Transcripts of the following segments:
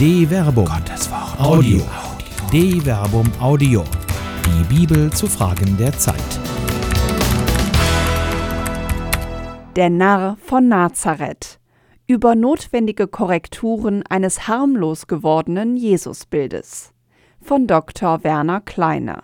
De Verbum. Gottes Wort. Audio. De Verbum Audio. Die Bibel zu Fragen der Zeit. Der Narr von Nazareth. Über notwendige Korrekturen eines harmlos gewordenen Jesusbildes. Von Dr. Werner Kleine.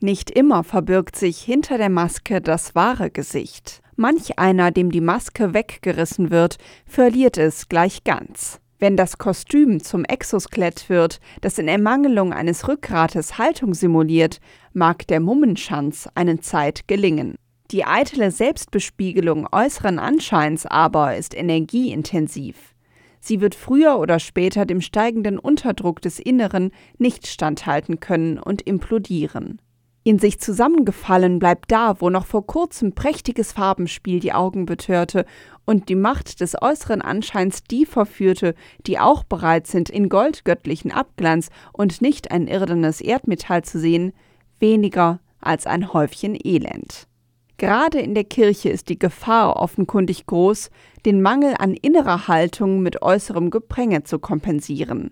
Nicht immer verbirgt sich hinter der Maske das wahre Gesicht. Manch einer, dem die Maske weggerissen wird, verliert es gleich ganz. Wenn das Kostüm zum Exoskelett wird, das in Ermangelung eines Rückgrates Haltung simuliert, mag der Mummenschanz einen Zeit gelingen. Die eitle Selbstbespiegelung äußeren Anscheins aber ist energieintensiv. Sie wird früher oder später dem steigenden Unterdruck des Inneren nicht standhalten können und implodieren. In sich zusammengefallen bleibt da, wo noch vor kurzem prächtiges Farbenspiel die Augen betörte und die Macht des äußeren Anscheins die verführte, die auch bereit sind, in goldgöttlichen Abglanz und nicht ein irdenes Erdmetall zu sehen, weniger als ein Häufchen Elend. Gerade in der Kirche ist die Gefahr offenkundig groß, den Mangel an innerer Haltung mit äußerem Gepränge zu kompensieren.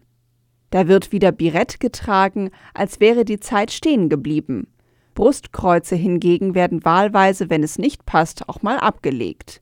Da wird wieder Birett getragen, als wäre die Zeit stehen geblieben. Brustkreuze hingegen werden wahlweise, wenn es nicht passt, auch mal abgelegt.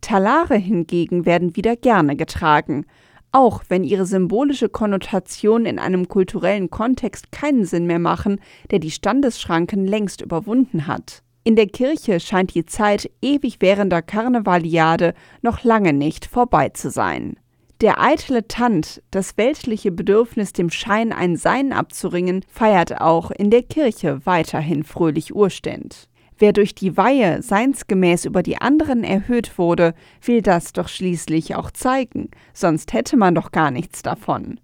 Talare hingegen werden wieder gerne getragen, auch wenn ihre symbolische Konnotation in einem kulturellen Kontext keinen Sinn mehr machen, der die Standesschranken längst überwunden hat. In der Kirche scheint die Zeit ewig währender Karnevaliade noch lange nicht vorbei zu sein. Der eitle Tant, das weltliche Bedürfnis, dem Schein ein Sein abzuringen, feiert auch in der Kirche weiterhin fröhlich Urständ. Wer durch die Weihe seinsgemäß über die anderen erhöht wurde, will das doch schließlich auch zeigen, sonst hätte man doch gar nichts davon.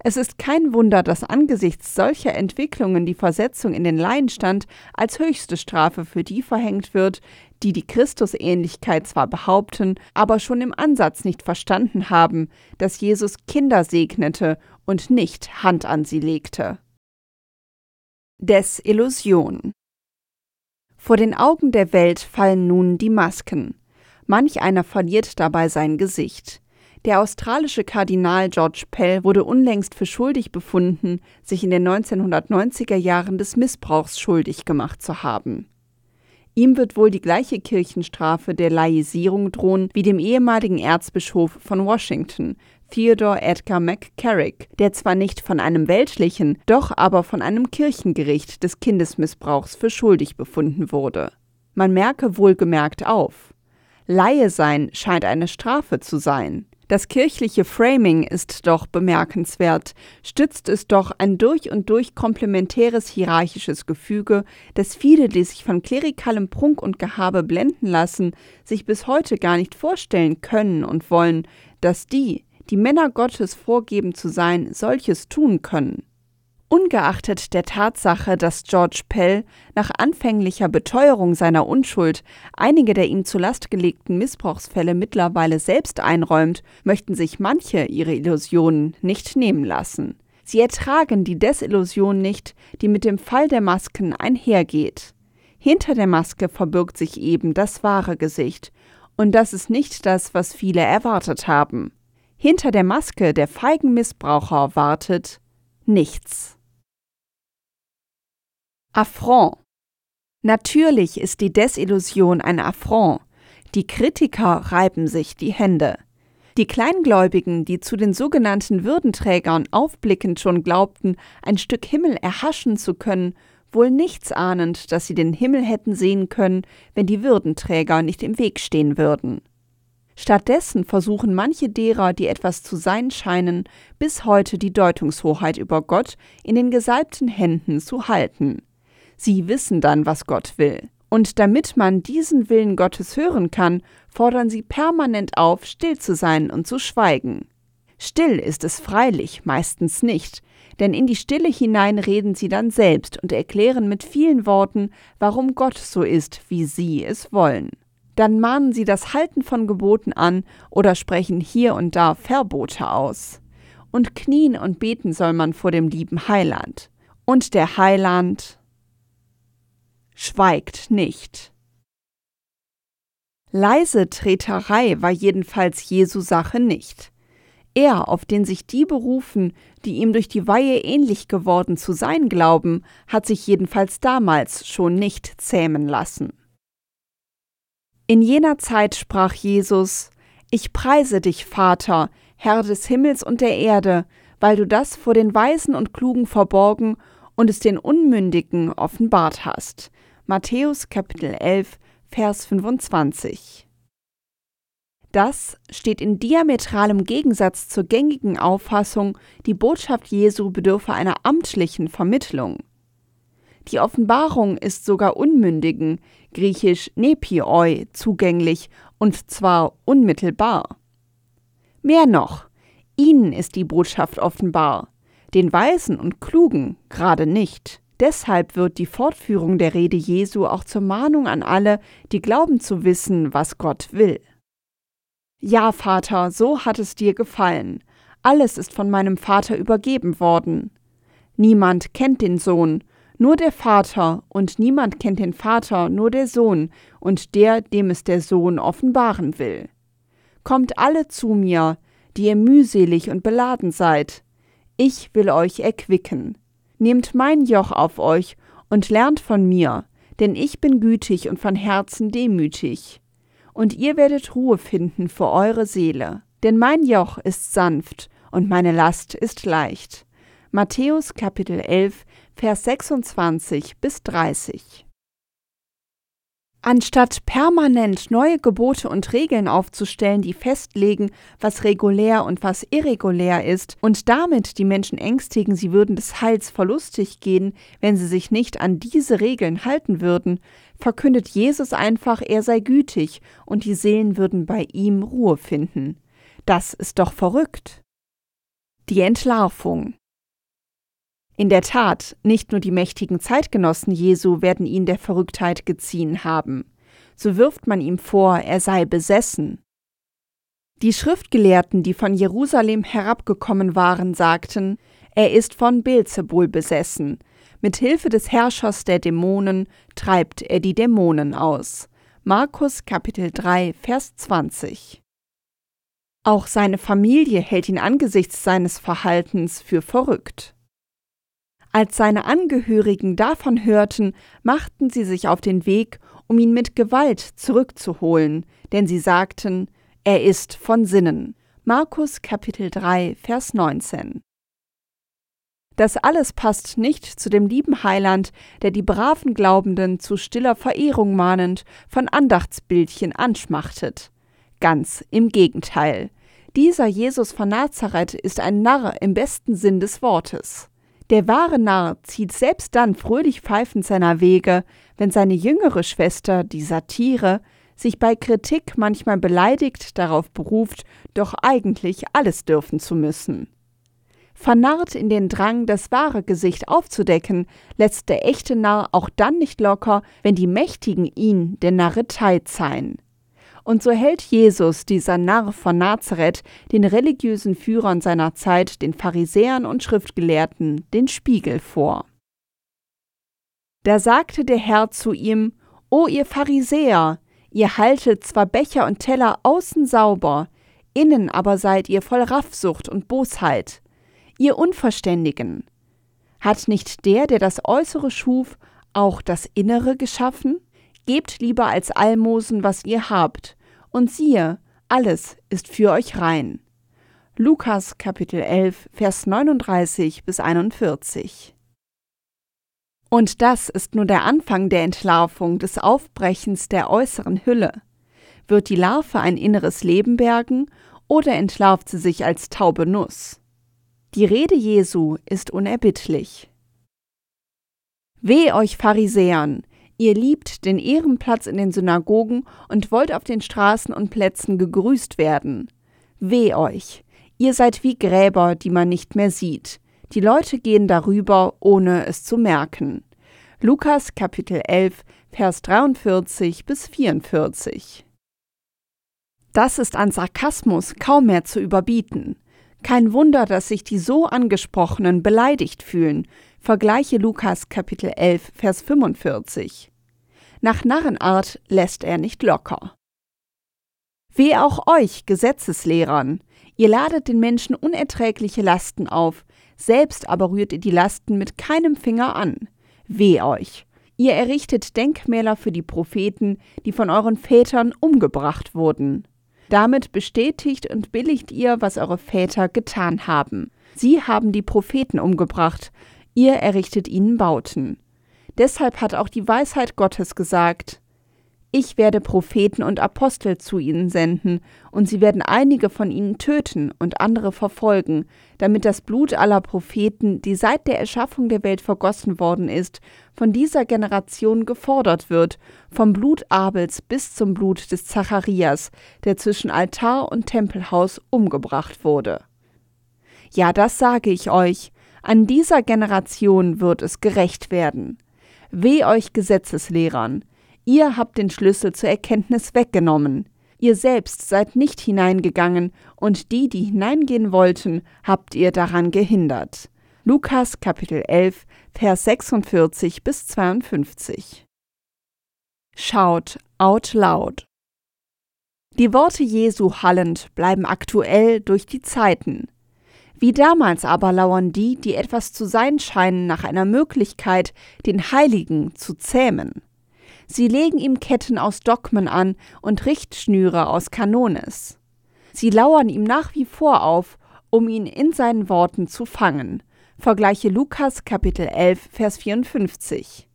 Es ist kein Wunder, dass angesichts solcher Entwicklungen die Versetzung in den Laienstand als höchste Strafe für die verhängt wird, die die Christusähnlichkeit zwar behaupten, aber schon im Ansatz nicht verstanden haben, dass Jesus Kinder segnete und nicht Hand an sie legte. Desillusion Vor den Augen der Welt fallen nun die Masken. Manch einer verliert dabei sein Gesicht. Der australische Kardinal George Pell wurde unlängst für schuldig befunden, sich in den 1990er Jahren des Missbrauchs schuldig gemacht zu haben. Ihm wird wohl die gleiche Kirchenstrafe der Laisierung drohen wie dem ehemaligen Erzbischof von Washington, Theodore Edgar McCarrick, der zwar nicht von einem weltlichen, doch aber von einem Kirchengericht des Kindesmissbrauchs für schuldig befunden wurde. Man merke wohlgemerkt auf. Laie sein scheint eine Strafe zu sein. Das kirchliche Framing ist doch bemerkenswert, stützt es doch ein durch und durch komplementäres hierarchisches Gefüge, das viele, die sich von klerikalem Prunk und Gehabe blenden lassen, sich bis heute gar nicht vorstellen können und wollen, dass die, die Männer Gottes vorgeben zu sein, solches tun können. Ungeachtet der Tatsache, dass George Pell nach anfänglicher Beteuerung seiner Unschuld einige der ihm zur Last gelegten Missbrauchsfälle mittlerweile selbst einräumt, möchten sich manche ihre Illusionen nicht nehmen lassen. Sie ertragen die Desillusion nicht, die mit dem Fall der Masken einhergeht. Hinter der Maske verbirgt sich eben das wahre Gesicht, und das ist nicht das, was viele erwartet haben. Hinter der Maske der feigen Missbraucher wartet nichts. Affront. Natürlich ist die Desillusion ein Affront. Die Kritiker reiben sich die Hände. Die Kleingläubigen, die zu den sogenannten Würdenträgern aufblickend schon glaubten, ein Stück Himmel erhaschen zu können, wohl nichts ahnend, dass sie den Himmel hätten sehen können, wenn die Würdenträger nicht im Weg stehen würden. Stattdessen versuchen manche derer, die etwas zu sein scheinen, bis heute die Deutungshoheit über Gott in den gesalbten Händen zu halten. Sie wissen dann, was Gott will. Und damit man diesen Willen Gottes hören kann, fordern sie permanent auf, still zu sein und zu schweigen. Still ist es freilich, meistens nicht, denn in die Stille hinein reden sie dann selbst und erklären mit vielen Worten, warum Gott so ist, wie sie es wollen. Dann mahnen sie das Halten von Geboten an oder sprechen hier und da Verbote aus. Und knien und beten soll man vor dem lieben Heiland. Und der Heiland, schweigt nicht. Leise Treterei war jedenfalls Jesu Sache nicht. Er, auf den sich die berufen, die ihm durch die Weihe ähnlich geworden zu sein glauben, hat sich jedenfalls damals schon nicht zähmen lassen. In jener Zeit sprach Jesus, Ich preise dich, Vater, Herr des Himmels und der Erde, weil du das vor den Weisen und Klugen verborgen und es den Unmündigen offenbart hast. Matthäus Kapitel 11, Vers 25. Das steht in diametralem Gegensatz zur gängigen Auffassung, die Botschaft Jesu bedürfe einer amtlichen Vermittlung. Die Offenbarung ist sogar Unmündigen, griechisch nepioi, zugänglich und zwar unmittelbar. Mehr noch, ihnen ist die Botschaft offenbar, den Weisen und Klugen gerade nicht. Deshalb wird die Fortführung der Rede Jesu auch zur Mahnung an alle, die glauben zu wissen, was Gott will. Ja, Vater, so hat es dir gefallen. Alles ist von meinem Vater übergeben worden. Niemand kennt den Sohn, nur der Vater, und niemand kennt den Vater, nur der Sohn, und der, dem es der Sohn offenbaren will. Kommt alle zu mir, die ihr mühselig und beladen seid. Ich will euch erquicken. Nehmt mein Joch auf euch und lernt von mir, denn ich bin gütig und von Herzen demütig und ihr werdet Ruhe finden für eure Seele. Denn mein Joch ist sanft und meine Last ist leicht. Matthäus Kapitel 11, Vers 26 bis 30. Anstatt permanent neue Gebote und Regeln aufzustellen, die festlegen, was regulär und was irregulär ist, und damit die Menschen ängstigen, sie würden des Heils verlustig gehen, wenn sie sich nicht an diese Regeln halten würden, verkündet Jesus einfach, er sei gütig und die Seelen würden bei ihm Ruhe finden. Das ist doch verrückt. Die Entlarvung. In der Tat, nicht nur die mächtigen Zeitgenossen Jesu werden ihn der Verrücktheit geziehen haben. So wirft man ihm vor, er sei besessen. Die Schriftgelehrten, die von Jerusalem herabgekommen waren, sagten, er ist von Beelzebul besessen. Mit Hilfe des Herrschers der Dämonen treibt er die Dämonen aus. Markus Kapitel 3, Vers 20. Auch seine Familie hält ihn angesichts seines Verhaltens für verrückt. Als seine Angehörigen davon hörten, machten sie sich auf den Weg, um ihn mit Gewalt zurückzuholen, denn sie sagten, er ist von Sinnen. Markus Kapitel 3, Vers 19. Das alles passt nicht zu dem lieben Heiland, der die braven Glaubenden zu stiller Verehrung mahnend von Andachtsbildchen anschmachtet. Ganz im Gegenteil. Dieser Jesus von Nazareth ist ein Narr im besten Sinn des Wortes. Der wahre Narr zieht selbst dann fröhlich pfeifend seiner Wege, wenn seine jüngere Schwester, die Satire, sich bei Kritik manchmal beleidigt darauf beruft, doch eigentlich alles dürfen zu müssen. Vernarrt in den Drang, das wahre Gesicht aufzudecken, lässt der echte Narr auch dann nicht locker, wenn die Mächtigen ihn der Narretei zeihen. Und so hält Jesus, dieser Narr von Nazareth, den religiösen Führern seiner Zeit, den Pharisäern und Schriftgelehrten, den Spiegel vor. Da sagte der Herr zu ihm, O ihr Pharisäer, ihr haltet zwar Becher und Teller außen sauber, innen aber seid ihr voll Raffsucht und Bosheit. Ihr Unverständigen, hat nicht der, der das Äußere schuf, auch das Innere geschaffen? Gebt lieber als Almosen, was ihr habt, und siehe, alles ist für euch rein. Lukas Kapitel 11, Vers 39 bis 41. Und das ist nur der Anfang der Entlarvung, des Aufbrechens der äußeren Hülle. Wird die Larve ein inneres Leben bergen oder entlarvt sie sich als taube Nuss? Die Rede Jesu ist unerbittlich. Weh euch Pharisäern, Ihr liebt den Ehrenplatz in den Synagogen und wollt auf den Straßen und Plätzen gegrüßt werden. Weh euch! Ihr seid wie Gräber, die man nicht mehr sieht. Die Leute gehen darüber, ohne es zu merken. Lukas Kapitel 11, Vers 43 bis 44. Das ist an Sarkasmus kaum mehr zu überbieten. Kein Wunder, dass sich die so angesprochenen beleidigt fühlen, Vergleiche Lukas Kapitel 11, Vers 45. Nach Narrenart lässt er nicht locker. Weh auch euch, Gesetzeslehrern. Ihr ladet den Menschen unerträgliche Lasten auf, selbst aber rührt ihr die Lasten mit keinem Finger an. Weh euch. Ihr errichtet Denkmäler für die Propheten, die von euren Vätern umgebracht wurden. Damit bestätigt und billigt ihr, was eure Väter getan haben. Sie haben die Propheten umgebracht, ihr errichtet ihnen Bauten. Deshalb hat auch die Weisheit Gottes gesagt, ich werde Propheten und Apostel zu ihnen senden, und sie werden einige von ihnen töten und andere verfolgen, damit das Blut aller Propheten, die seit der Erschaffung der Welt vergossen worden ist, von dieser Generation gefordert wird, vom Blut Abels bis zum Blut des Zacharias, der zwischen Altar und Tempelhaus umgebracht wurde. Ja, das sage ich euch, an dieser Generation wird es gerecht werden. Weh euch Gesetzeslehrern, Ihr habt den Schlüssel zur Erkenntnis weggenommen. Ihr selbst seid nicht hineingegangen, und die, die hineingehen wollten, habt ihr daran gehindert. Lukas Kapitel 11, Vers 46 bis 52. Schaut out loud. Die Worte Jesu hallend bleiben aktuell durch die Zeiten. Wie damals aber lauern die, die etwas zu sein scheinen, nach einer Möglichkeit, den Heiligen zu zähmen. Sie legen ihm Ketten aus Dogmen an und Richtschnüre aus Kanones. Sie lauern ihm nach wie vor auf, um ihn in seinen Worten zu fangen. Vergleiche Lukas Kapitel 11, Vers 54.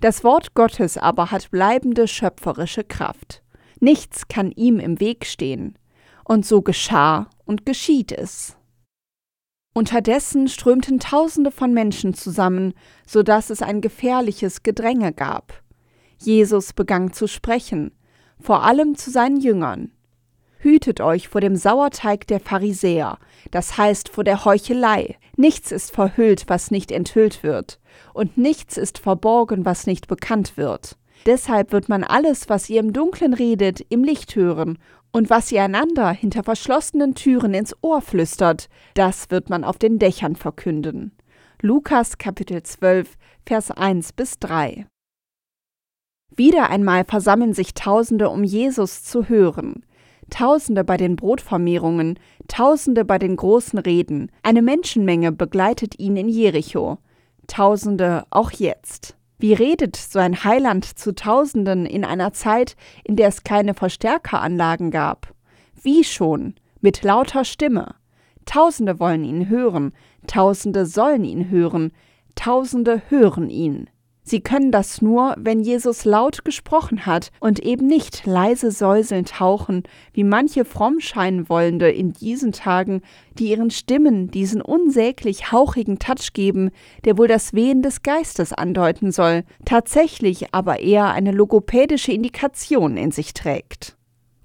Das Wort Gottes aber hat bleibende schöpferische Kraft. Nichts kann ihm im Weg stehen. Und so geschah und geschieht es. Unterdessen strömten Tausende von Menschen zusammen, so dass es ein gefährliches Gedränge gab. Jesus begann zu sprechen, vor allem zu seinen Jüngern. Hütet euch vor dem Sauerteig der Pharisäer, das heißt vor der Heuchelei. Nichts ist verhüllt, was nicht enthüllt wird, und nichts ist verborgen, was nicht bekannt wird. Deshalb wird man alles, was ihr im Dunkeln redet, im Licht hören, und was ihr einander hinter verschlossenen Türen ins Ohr flüstert, das wird man auf den Dächern verkünden. Lukas Kapitel 12, Vers 1 bis 3 wieder einmal versammeln sich Tausende, um Jesus zu hören. Tausende bei den Brotvermehrungen, Tausende bei den großen Reden. Eine Menschenmenge begleitet ihn in Jericho. Tausende auch jetzt. Wie redet so ein Heiland zu Tausenden in einer Zeit, in der es keine Verstärkeranlagen gab? Wie schon? Mit lauter Stimme. Tausende wollen ihn hören, Tausende sollen ihn hören, Tausende hören ihn. Sie können das nur, wenn Jesus laut gesprochen hat und eben nicht leise säuselnd hauchen, wie manche fromm scheinen wollende in diesen Tagen, die ihren Stimmen diesen unsäglich hauchigen Touch geben, der wohl das Wehen des Geistes andeuten soll, tatsächlich aber eher eine logopädische Indikation in sich trägt.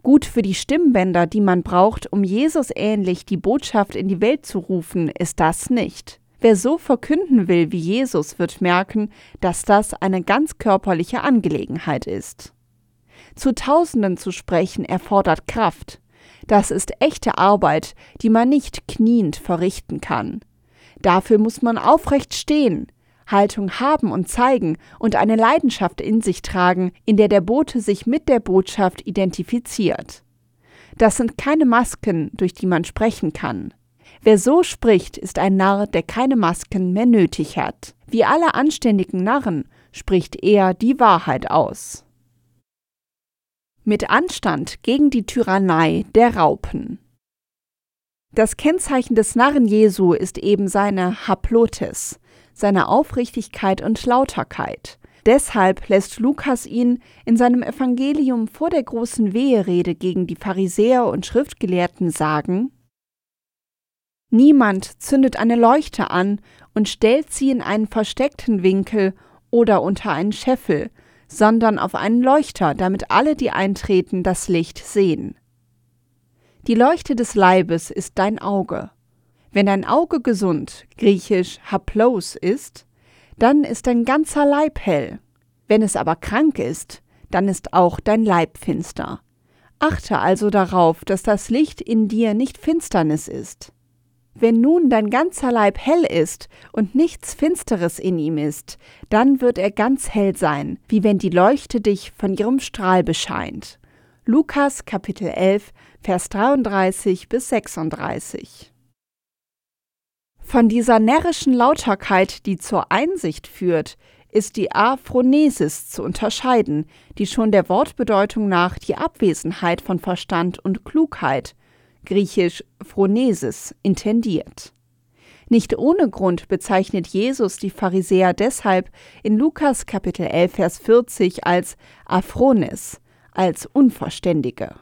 Gut für die Stimmbänder, die man braucht, um Jesus ähnlich die Botschaft in die Welt zu rufen, ist das nicht. Wer so verkünden will wie Jesus, wird merken, dass das eine ganz körperliche Angelegenheit ist. Zu Tausenden zu sprechen erfordert Kraft. Das ist echte Arbeit, die man nicht kniend verrichten kann. Dafür muss man aufrecht stehen, Haltung haben und zeigen und eine Leidenschaft in sich tragen, in der der Bote sich mit der Botschaft identifiziert. Das sind keine Masken, durch die man sprechen kann. Wer so spricht, ist ein Narr, der keine Masken mehr nötig hat. Wie alle anständigen Narren spricht er die Wahrheit aus. Mit Anstand gegen die Tyrannei der Raupen. Das Kennzeichen des Narren Jesu ist eben seine Haplotes, seine Aufrichtigkeit und Lauterkeit. Deshalb lässt Lukas ihn in seinem Evangelium vor der großen Weherede gegen die Pharisäer und Schriftgelehrten sagen, Niemand zündet eine Leuchte an und stellt sie in einen versteckten Winkel oder unter einen Scheffel, sondern auf einen Leuchter, damit alle, die eintreten, das Licht sehen. Die Leuchte des Leibes ist dein Auge. Wenn dein Auge gesund, griechisch haplos ist, dann ist dein ganzer Leib hell. Wenn es aber krank ist, dann ist auch dein Leib finster. Achte also darauf, dass das Licht in dir nicht Finsternis ist. Wenn nun dein ganzer Leib hell ist und nichts Finsteres in ihm ist, dann wird er ganz hell sein, wie wenn die Leuchte dich von ihrem Strahl bescheint. Lukas Kapitel 11, Vers 33 bis 36. Von dieser närrischen Lauterkeit, die zur Einsicht führt, ist die Aphronesis zu unterscheiden, die schon der Wortbedeutung nach die Abwesenheit von Verstand und Klugheit, griechisch Phronesis, intendiert. Nicht ohne Grund bezeichnet Jesus die Pharisäer deshalb in Lukas Kapitel 11 Vers 40 als Aphrones, als Unverständige.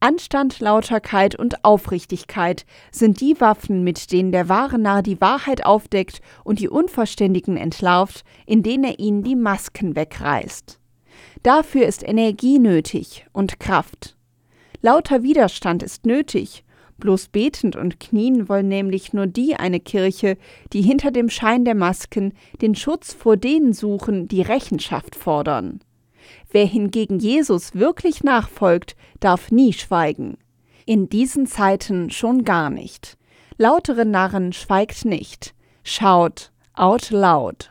Anstand, Lauterkeit und Aufrichtigkeit sind die Waffen, mit denen der wahre Narr die Wahrheit aufdeckt und die Unverständigen entlarvt, indem er ihnen die Masken wegreißt. Dafür ist Energie nötig und Kraft. Lauter Widerstand ist nötig, bloß betend und knien wollen nämlich nur die eine Kirche, die hinter dem Schein der Masken den Schutz vor denen suchen, die Rechenschaft fordern. Wer hingegen Jesus wirklich nachfolgt, darf nie schweigen. In diesen Zeiten schon gar nicht. Lautere Narren schweigt nicht, schaut out loud.